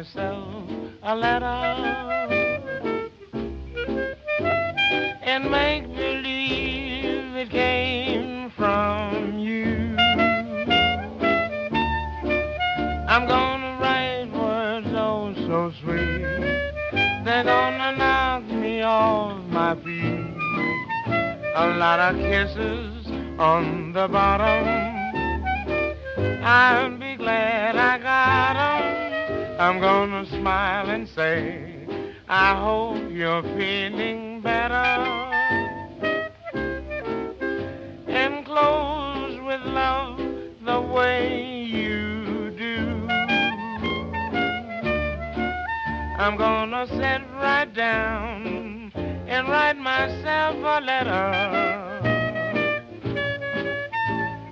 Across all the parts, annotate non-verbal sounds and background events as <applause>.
myself a letter and make believe it came from you. I'm gonna write words oh so sweet. They're gonna knock me off my feet. A lot of kisses on the bottom. I'll be glad I got 'em. I'm gonna smile and say, I hope you're feeling better. And close with love the way you do. I'm gonna sit right down and write myself a letter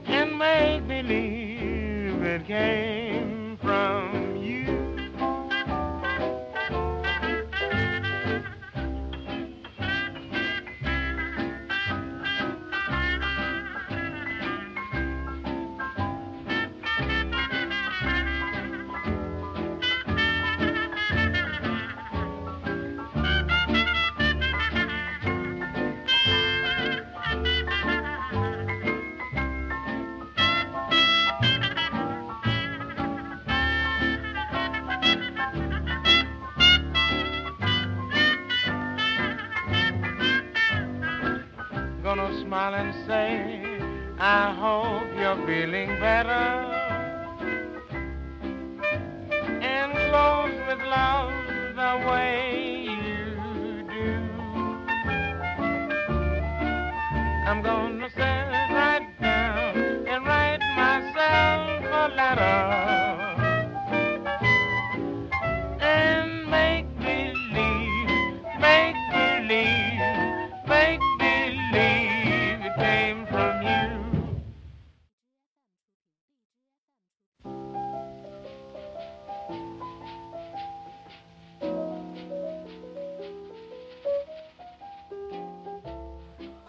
and make believe it came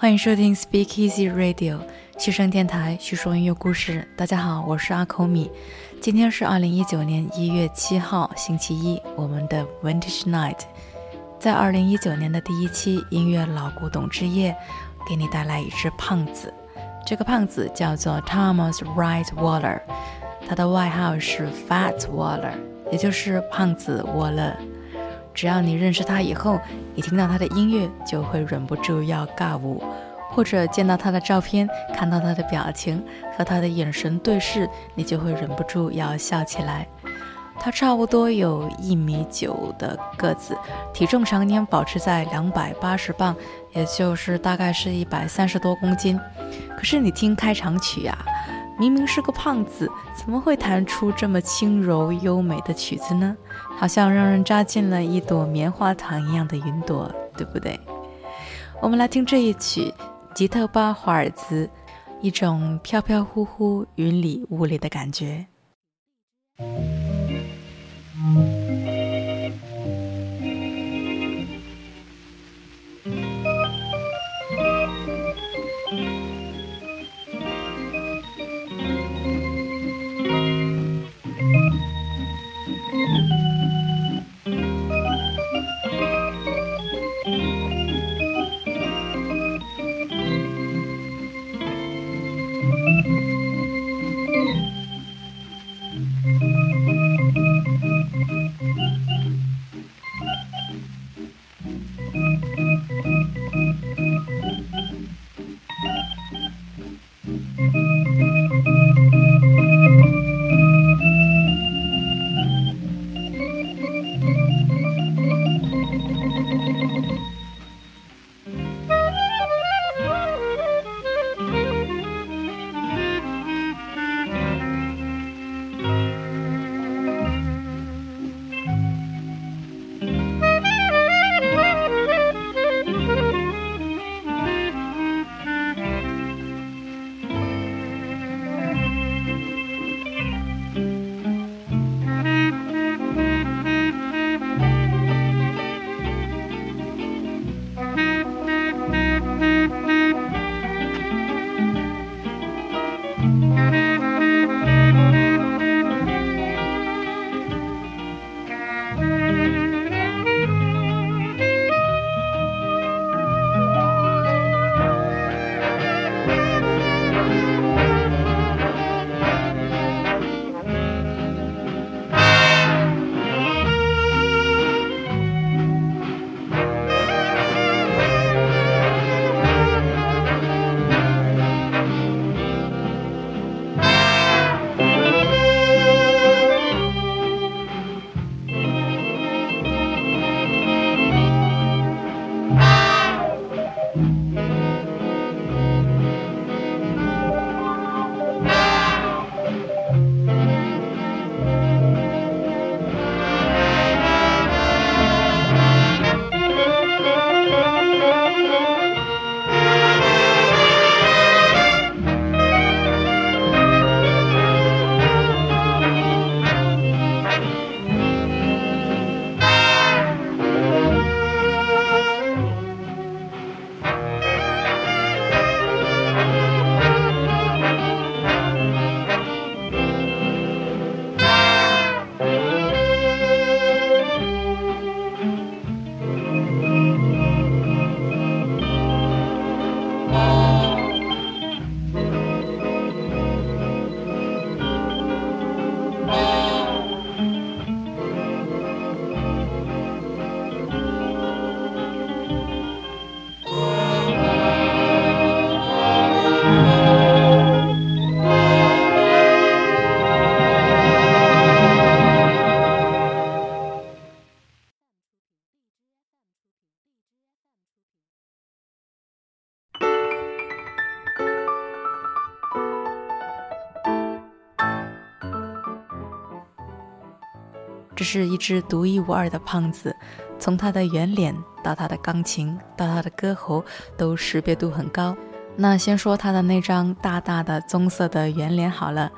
欢迎收听 Speak Easy Radio 西声电台，叙说音乐故事。大家好，我是阿口米。今天是二零一九年一月七号，星期一，我们的 Vintage Night。在二零一九年的第一期音乐老古董之夜，给你带来一只胖子。这个胖子叫做 Thomas Wright Waller，他的外号是 Fat Waller，也就是胖子沃勒。只要你认识他以后，你听到他的音乐就会忍不住要尬舞，或者见到他的照片，看到他的表情和他的眼神对视，你就会忍不住要笑起来。他差不多有一米九的个子，体重常年保持在两百八十磅，也就是大概是一百三十多公斤。可是你听开场曲呀、明明是个胖子，怎么会弹出这么轻柔优美的曲子呢？好像让人扎进了一朵棉花糖一样的云朵，对不对？我们来听这一曲《吉特巴华尔兹》，一种飘飘忽忽、云里雾里的感觉。是一只独一无二的胖子，从他的圆脸到他的钢琴到他的歌喉，都识别度很高。那先说他的那张大大的棕色的圆脸好了，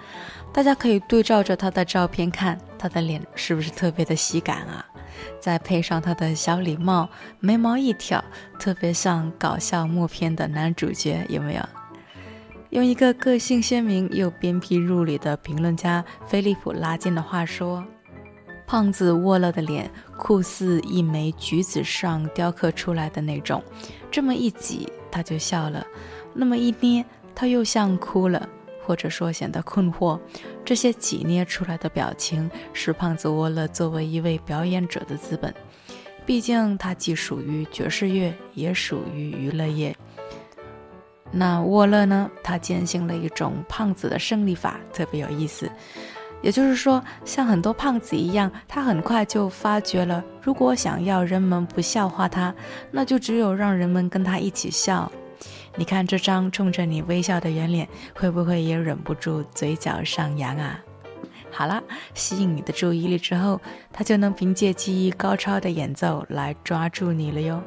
大家可以对照着他的照片看，他的脸是不是特别的喜感啊？再配上他的小礼帽，眉毛一挑，特别像搞笑默片的男主角，有没有？用一个个性鲜明又鞭辟入里的评论家菲利普拉金的话说：“胖子沃勒的脸酷似一枚橘子上雕刻出来的那种，这么一挤他就笑了。”那么一捏，他又像哭了，或者说显得困惑。这些挤捏出来的表情，是胖子沃勒作为一位表演者的资本。毕竟他既属于爵士乐，也属于娱乐业。那沃勒呢？他践行了一种胖子的胜利法，特别有意思。也就是说，像很多胖子一样，他很快就发觉了，如果想要人们不笑话他，那就只有让人们跟他一起笑。你看这张冲着你微笑的圆脸，会不会也忍不住嘴角上扬啊？好了，吸引你的注意力之后，他就能凭借技艺高超的演奏来抓住你了哟。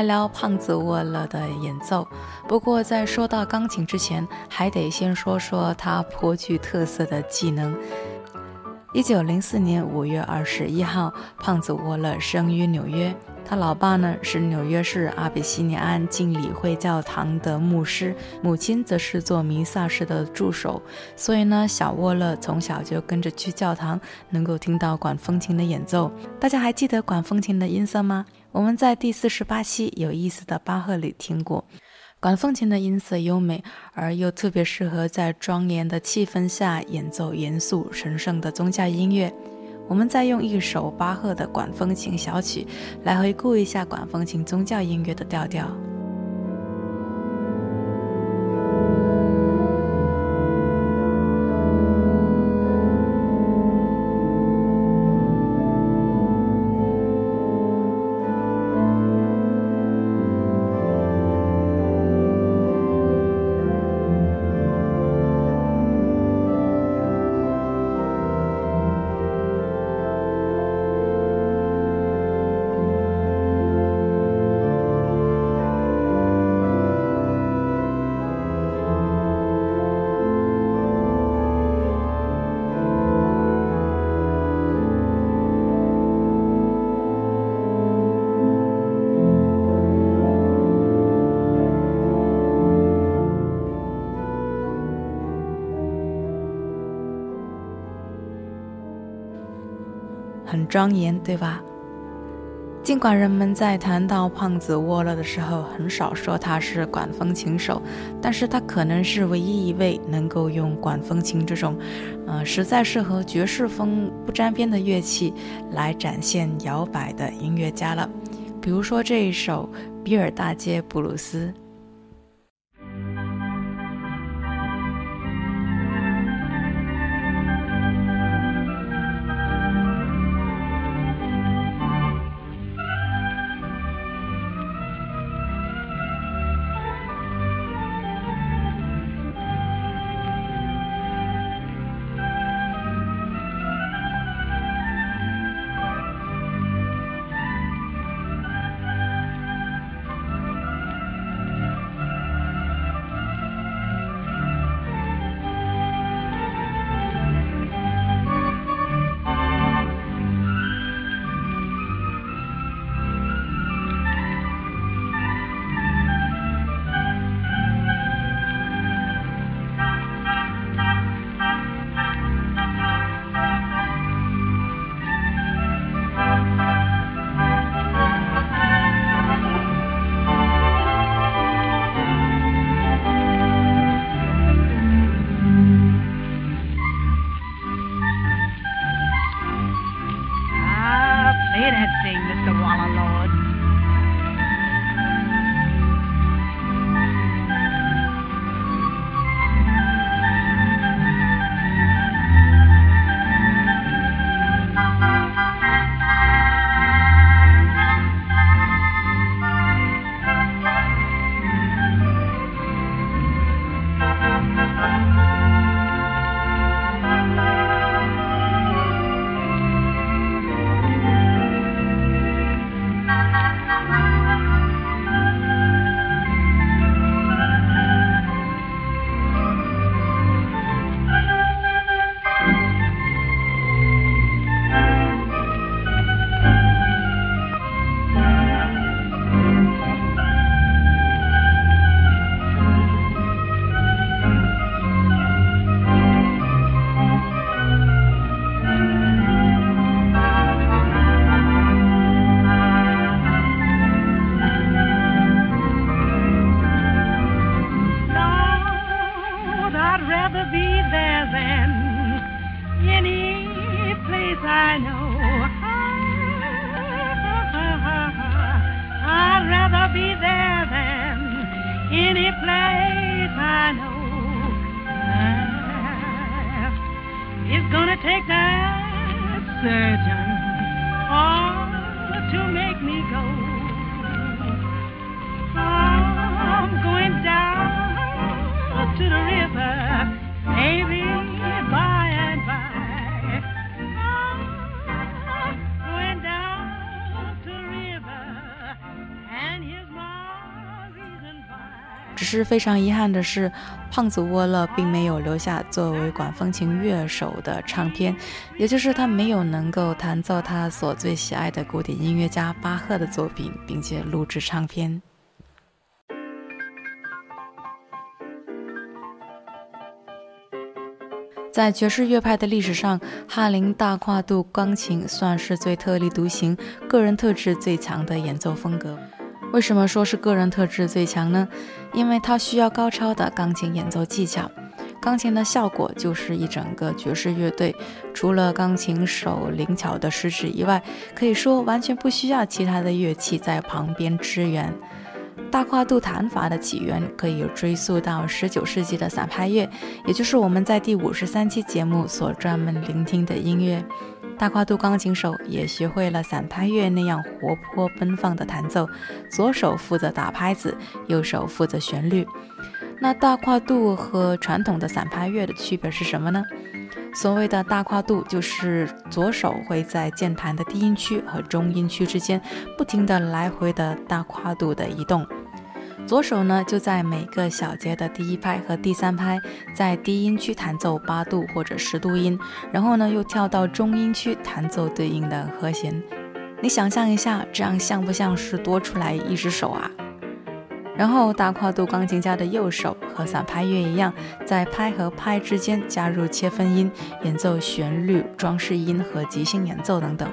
来聊胖子沃勒的演奏。不过在说到钢琴之前，还得先说说他颇具特色的技能。一九零四年五月二十一号，胖子沃勒生于纽约。他老爸呢是纽约市阿比西尼安敬礼会教堂的牧师，母亲则是做弥撒时的助手。所以呢，小沃勒从小就跟着去教堂，能够听到管风琴的演奏。大家还记得管风琴的音色吗？我们在第四十八期有意思的巴赫里听过，管风琴的音色优美，而又特别适合在庄严的气氛下演奏严肃神圣的宗教音乐。我们再用一首巴赫的管风琴小曲来回顾一下管风琴宗教音乐的调调。很庄严，对吧？尽管人们在谈到胖子沃勒的时候很少说他是管风琴手，但是他可能是唯一一位能够用管风琴这种，呃，实在是和爵士风不沾边的乐器来展现摇摆的音乐家了。比如说这一首《比尔大街布鲁斯》。非常遗憾的是，胖子沃勒并没有留下作为管风琴乐手的唱片，也就是他没有能够弹奏他所最喜爱的古典音乐家巴赫的作品，并且录制唱片。在爵士乐派的历史上，哈林大跨度钢琴算是最特立独行、个人特质最强的演奏风格。为什么说是个人特质最强呢？因为它需要高超的钢琴演奏技巧，钢琴的效果就是一整个爵士乐队。除了钢琴手灵巧的食指以外，可以说完全不需要其他的乐器在旁边支援。大跨度弹法的起源可以追溯到十九世纪的散拍乐，也就是我们在第五十三期节目所专门聆听的音乐。大跨度钢琴手也学会了散拍乐那样活泼奔放的弹奏，左手负责打拍子，右手负责旋律。那大跨度和传统的散拍乐的区别是什么呢？所谓的大跨度，就是左手会在键盘的低音区和中音区之间不停地来回的大跨度的移动。左手呢，就在每个小节的第一拍和第三拍，在低音区弹奏八度或者十度音，然后呢，又跳到中音区弹奏对应的和弦。你想象一下，这样像不像是多出来一只手啊？然后大跨度钢琴家的右手和散拍乐一样，在拍和拍之间加入切分音，演奏旋律、装饰音和即兴演奏等等。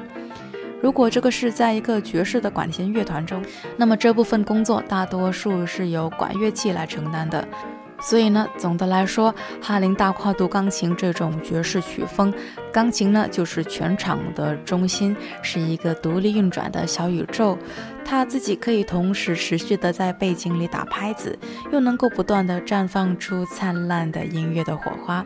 如果这个是在一个爵士的管弦乐团中，那么这部分工作大多数是由管乐器来承担的。所以呢，总的来说，哈林大跨度钢琴这种爵士曲风，钢琴呢就是全场的中心，是一个独立运转的小宇宙。它自己可以同时持续的在背景里打拍子，又能够不断的绽放出灿烂的音乐的火花。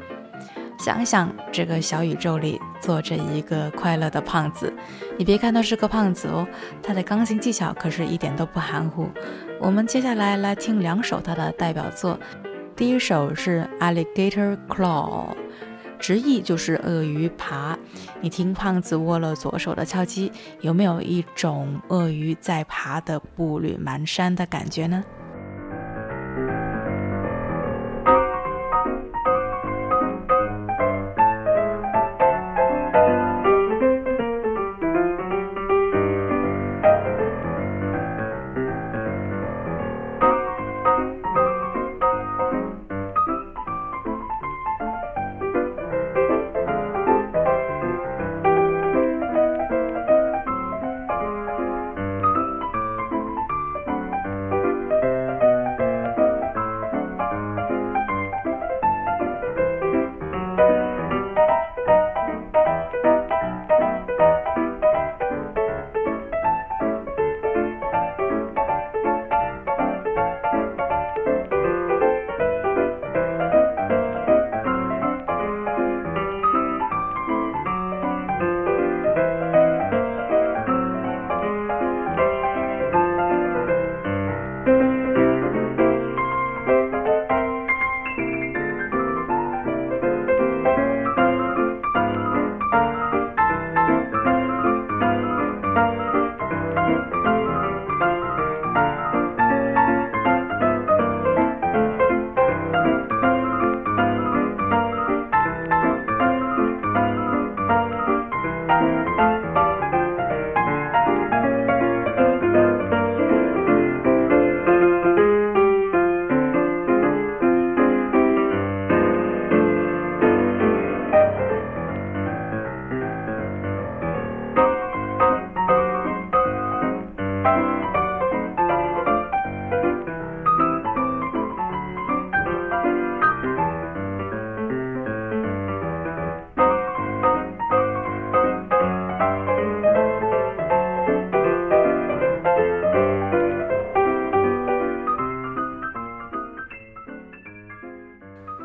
想想这个小宇宙里坐着一个快乐的胖子，你别看他是个胖子哦，他的钢琴技巧可是一点都不含糊。我们接下来来听两首他的代表作，第一首是 Alligator Claw，直译就是鳄鱼爬。你听胖子握了左手的敲击，有没有一种鳄鱼在爬的步履蹒跚的感觉呢？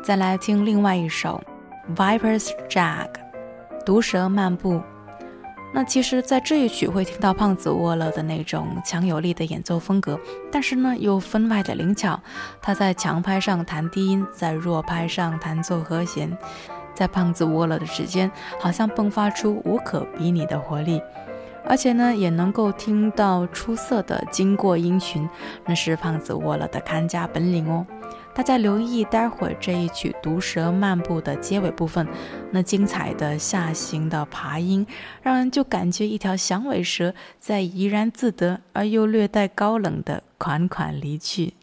再来听另外一首《Viper's Jag》，毒蛇漫步。那其实，在这一曲会听到胖子沃勒的那种强有力的演奏风格，但是呢，又分外的灵巧。他在强拍上弹低音，在弱拍上弹奏和弦，在胖子沃勒的指尖，好像迸发出无可比拟的活力。而且呢，也能够听到出色的经过音群，那是胖子沃勒的看家本领哦。大家留意，待会儿这一曲《毒蛇漫步》的结尾部分，那精彩的下行的爬音，让人就感觉一条响尾蛇在怡然自得而又略带高冷的款款离去。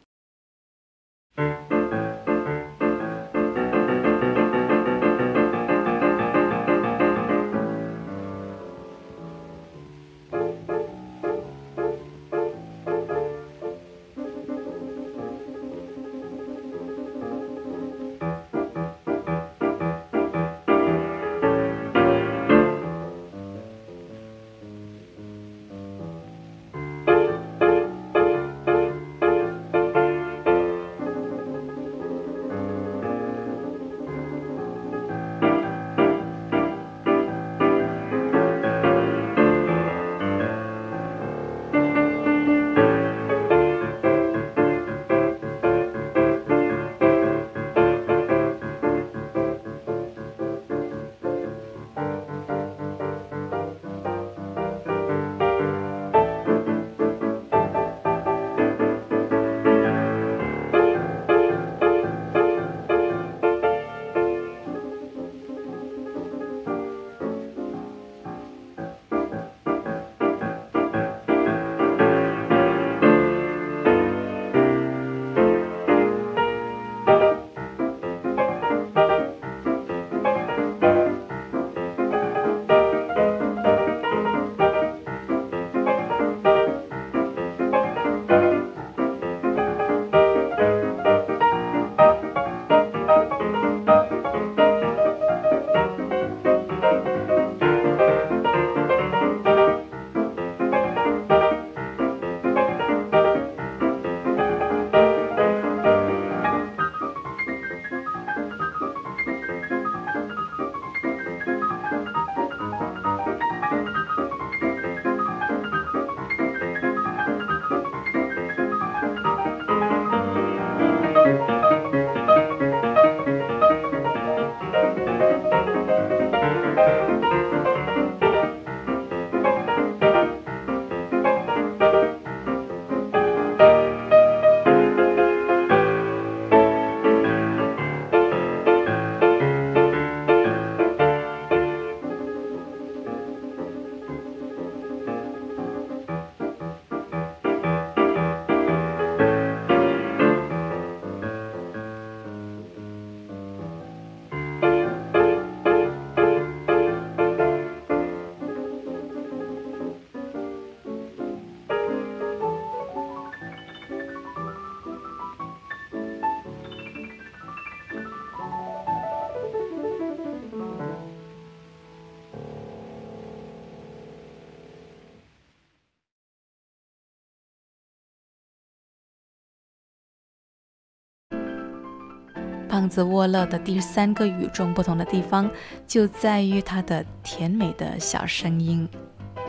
胖子沃勒的第三个与众不同的地方就在于他的甜美的小声音。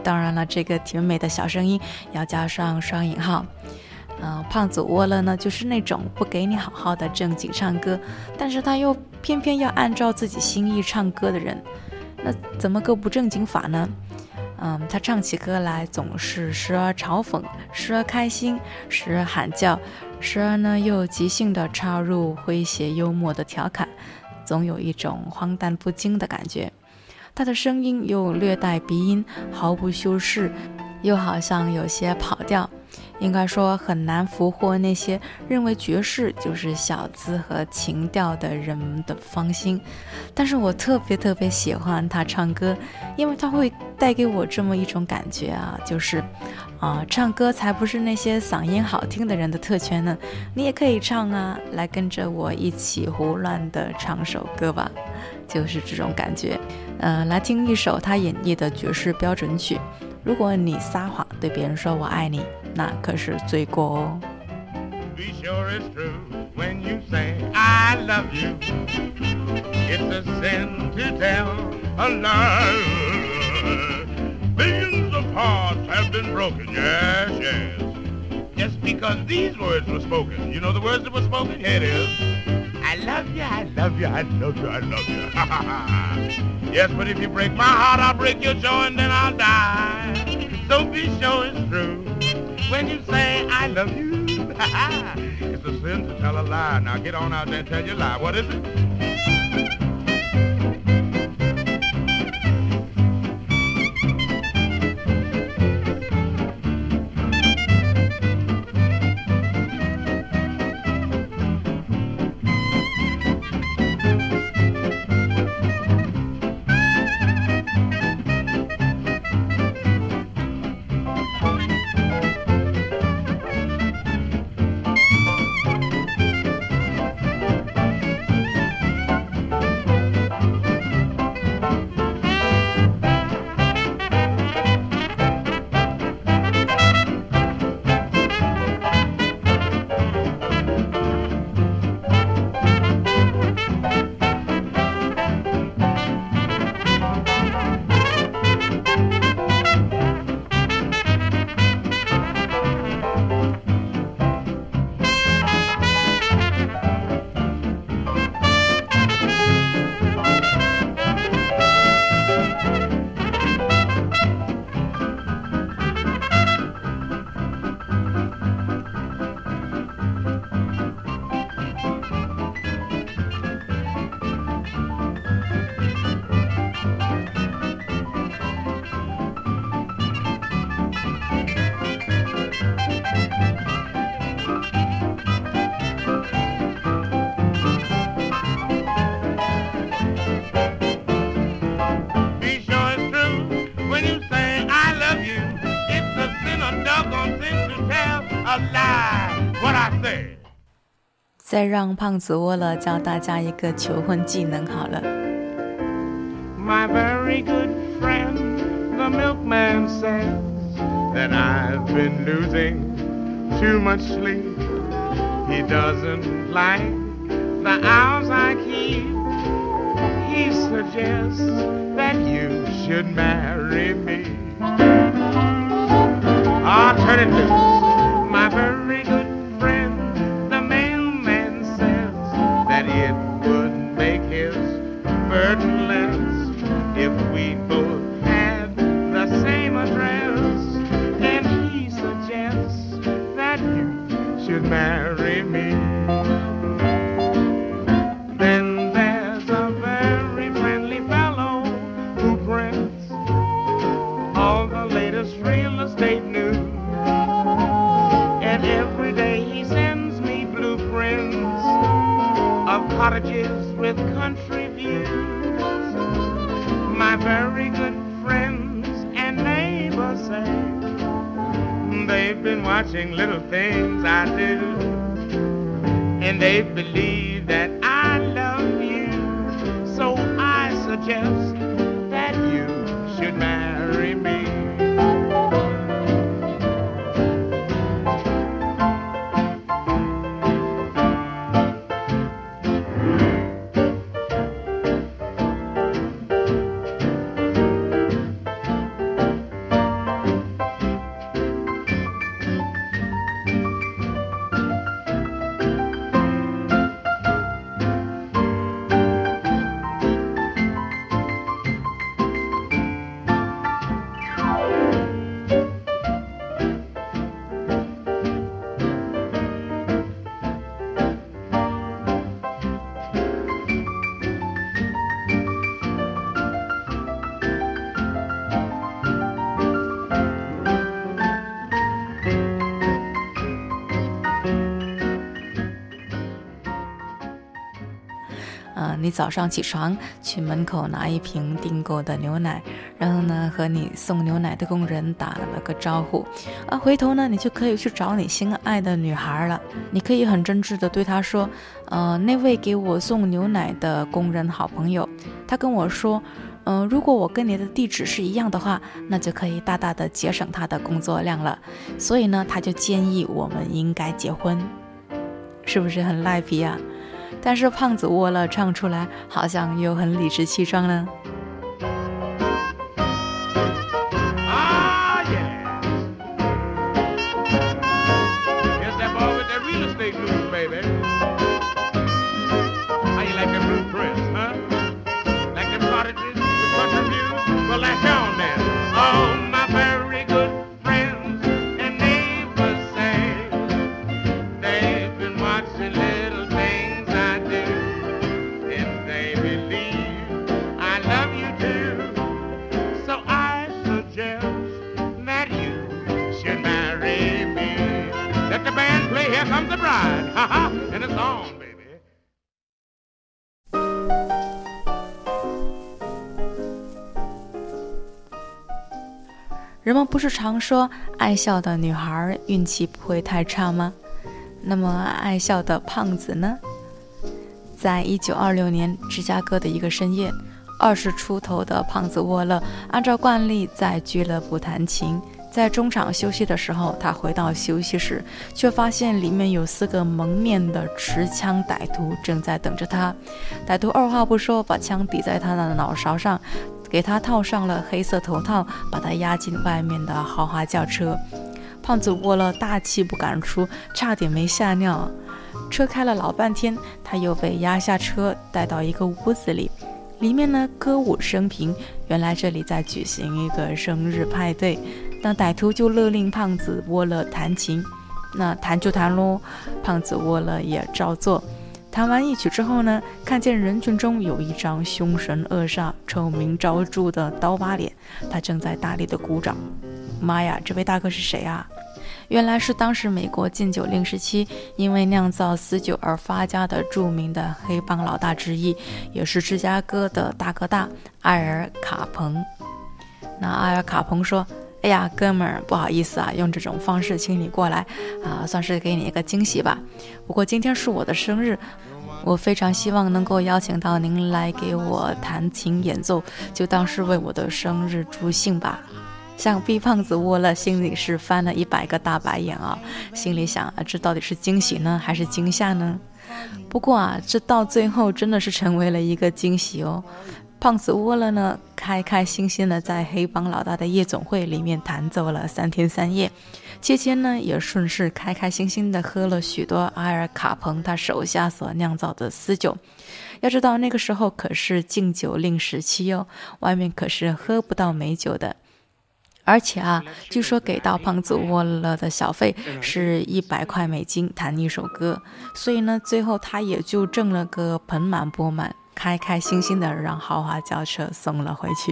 当然了，这个甜美的小声音要加上双引号。嗯，胖子沃勒呢，就是那种不给你好好的正经唱歌，但是他又偏偏要按照自己心意唱歌的人。那怎么个不正经法呢？嗯，他唱起歌来总是时而嘲讽，时而开心，时而喊叫，时而呢又即兴的插入诙谐幽默的调侃，总有一种荒诞不经的感觉。他的声音又略带鼻音，毫不修饰，又好像有些跑调。应该说很难俘获那些认为爵士就是小资和情调的人的芳心，但是我特别特别喜欢他唱歌，因为他会带给我这么一种感觉啊，就是，啊，唱歌才不是那些嗓音好听的人的特权呢，你也可以唱啊，来跟着我一起胡乱的唱首歌吧，就是这种感觉，嗯，来听一首他演绎的爵士标准曲。如果你撒谎对别人说我爱你，那可是罪过哦。Be sure it's true when you say I love you. It's a sin to tell a lie. Billions of hearts have been broken, yes, yes. Just because these words were spoken. You know the words that were spoken? Here it is. I love you, I love you, I love you, I love you. <laughs> yes, but if you break my heart, I'll break your jaw and then I'll die. So be sure it's true when you say I love you. <laughs> it's a sin to tell a lie. Now get on out there and tell your lie. What is it? 再让胖子沃勒教大家一个求婚技能好了。My very good friend, the milkman says that I've been losing too much sleep. He doesn't like 早上起床去门口拿一瓶订购的牛奶，然后呢和你送牛奶的工人打了个招呼，啊，回头呢你就可以去找你心爱的女孩了。你可以很真挚的对她说，呃，那位给我送牛奶的工人好朋友，他跟我说，嗯，如果我跟你的地址是一样的话，那就可以大大的节省他的工作量了。所以呢，他就建议我们应该结婚，是不是很赖皮啊？但是胖子沃勒唱出来，好像又很理直气壮呢。是常说爱笑的女孩运气不会太差吗？那么爱笑的胖子呢？在一九二六年芝加哥的一个深夜，二十出头的胖子沃勒按照惯例在俱乐部弹琴。在中场休息的时候，他回到休息室，却发现里面有四个蒙面的持枪歹徒正在等着他。歹徒二话不说，把枪抵在他的脑勺上，给他套上了黑色头套，把他押进外面的豪华轿车。胖子窝了大气不敢出，差点没吓尿。车开了老半天，他又被押下车，带到一个屋子里，里面呢歌舞升平，原来这里在举行一个生日派对。那歹徒就勒令胖子沃勒弹琴，那弹就弹喽。胖子沃勒也照做。弹完一曲之后呢，看见人群中有一张凶神恶煞、臭名昭著的刀疤脸，他正在大力的鼓掌。妈呀，这位大哥是谁啊？原来是当时美国禁酒令时期因为酿造死酒而发家的著名的黑帮老大之一，也是芝加哥的大哥大艾尔卡彭。那艾尔卡彭说。哎呀，哥们儿，不好意思啊，用这种方式请你过来啊，算是给你一个惊喜吧。不过今天是我的生日，我非常希望能够邀请到您来给我弹琴演奏，就当是为我的生日助兴吧。想必胖子窝了，心里是翻了一百个大白眼啊，心里想啊，这到底是惊喜呢，还是惊吓呢？不过啊，这到最后真的是成为了一个惊喜哦。胖子窝了呢，开开心心的在黑帮老大的夜总会里面弹奏了三天三夜，期间呢也顺势开开心心的喝了许多阿尔卡彭他手下所酿造的私酒。要知道那个时候可是禁酒令时期哦，外面可是喝不到美酒的。而且啊，据说给到胖子窝了的小费是一百块美金弹一首歌，所以呢，最后他也就挣了个盆满钵满。开开心心的让豪华轿车送了回去。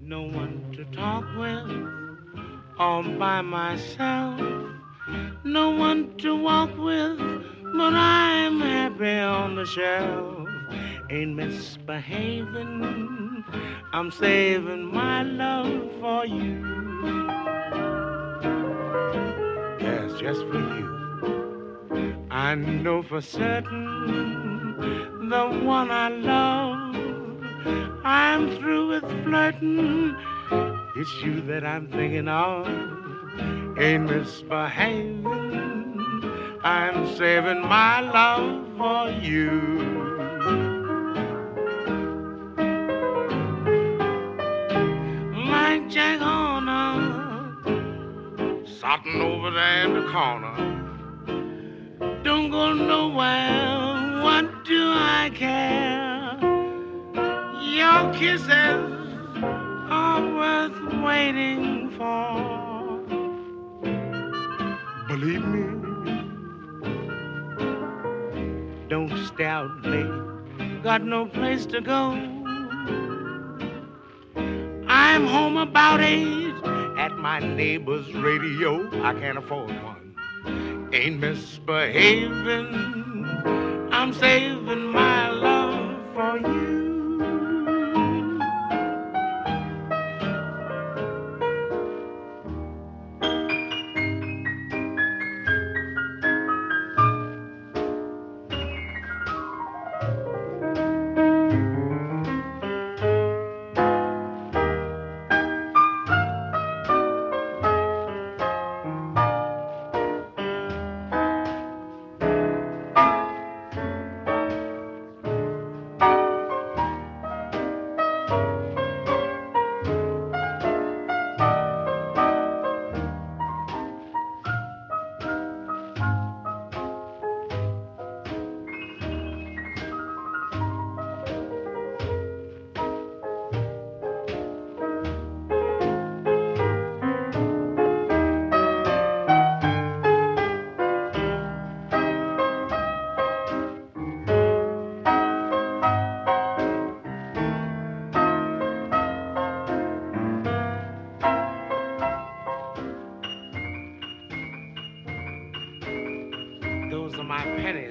No one to talk with, all by myself. No one to walk with, but I'm happy on the shelf. Ain't misbehaving, I'm saving my love for you. Yes, just for you. I know for certain the one I love. I'm through with flirting. It's you that I'm thinking of. Ain't misbehaving. I'm saving my love for you. Jack Horner, sitting over there in the corner don't go nowhere. What do I care? Your kisses are worth waiting for. Believe me. Don't stay out late. Got no place to go. I'm home about eight at my neighbor's radio. I can't afford one ain't misbehaving. I'm saving my love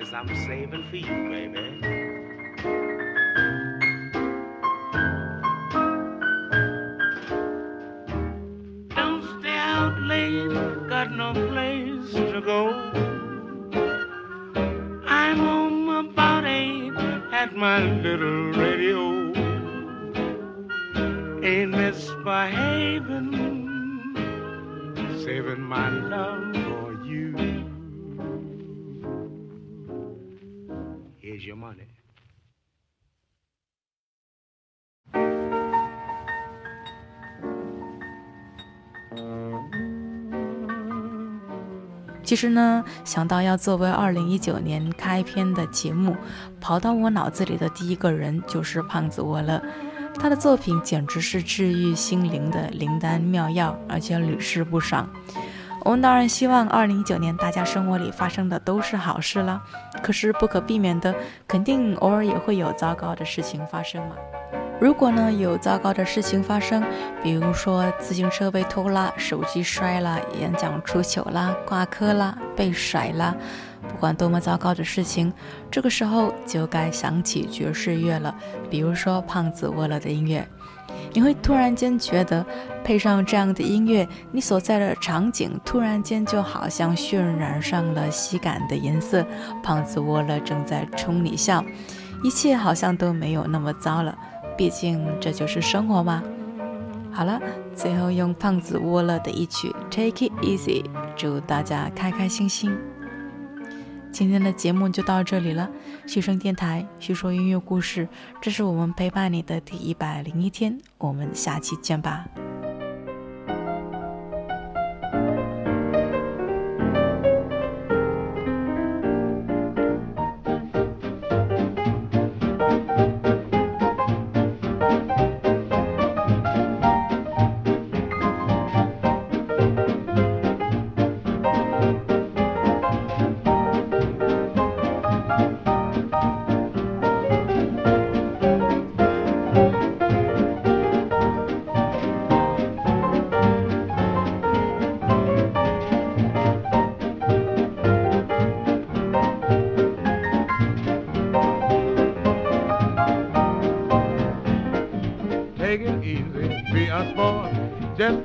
pennies I'm saving for you, baby. Don't stay out late, got no place to go. I'm home about eight at my little radio. Ain't misbehaving, saving my love 其实呢，想到要作为二零一九年开篇的节目，跑到我脑子里的第一个人就是胖子沃了。他的作品简直是治愈心灵的灵丹妙药，而且屡试不爽。我们当然希望二零一九年大家生活里发生的都是好事了，可是不可避免的，肯定偶尔也会有糟糕的事情发生嘛。如果呢有糟糕的事情发生，比如说自行车被偷啦、手机摔啦、演讲出糗啦、挂科啦、被甩啦，不管多么糟糕的事情，这个时候就该想起爵士乐了，比如说胖子饿了的音乐。你会突然间觉得，配上这样的音乐，你所在的场景突然间就好像渲染上了喜感的颜色，胖子沃勒正在冲你笑，一切好像都没有那么糟了。毕竟这就是生活嘛。好了，最后用胖子沃勒的一曲《Take It Easy》，祝大家开开心心。今天的节目就到这里了，旭声电台叙说音乐故事，这是我们陪伴你的第一百零一天，我们下期见吧。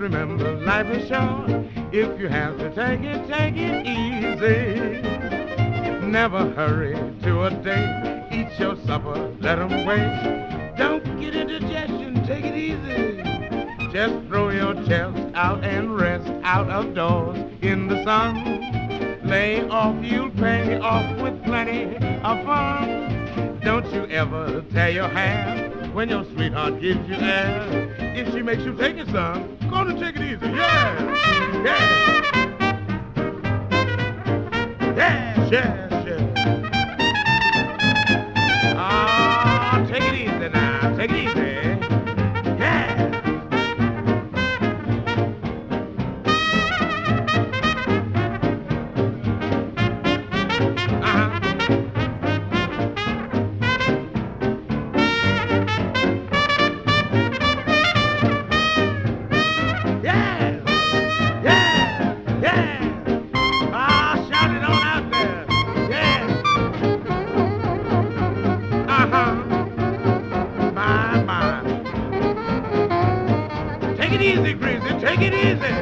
Remember, life is short. If you have to take it, take it easy. Never hurry to a date. Eat your supper, let let 'em wait. Don't get indigestion, take it easy. Just throw your chest out and rest out of doors in the sun. Lay off, you'll pay off with plenty of fun. Don't you ever tear your hair when your sweetheart gives you air. If she makes you take it some, go and take it easy. Yeah, yeah. Yes, yes, easy.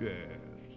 yes.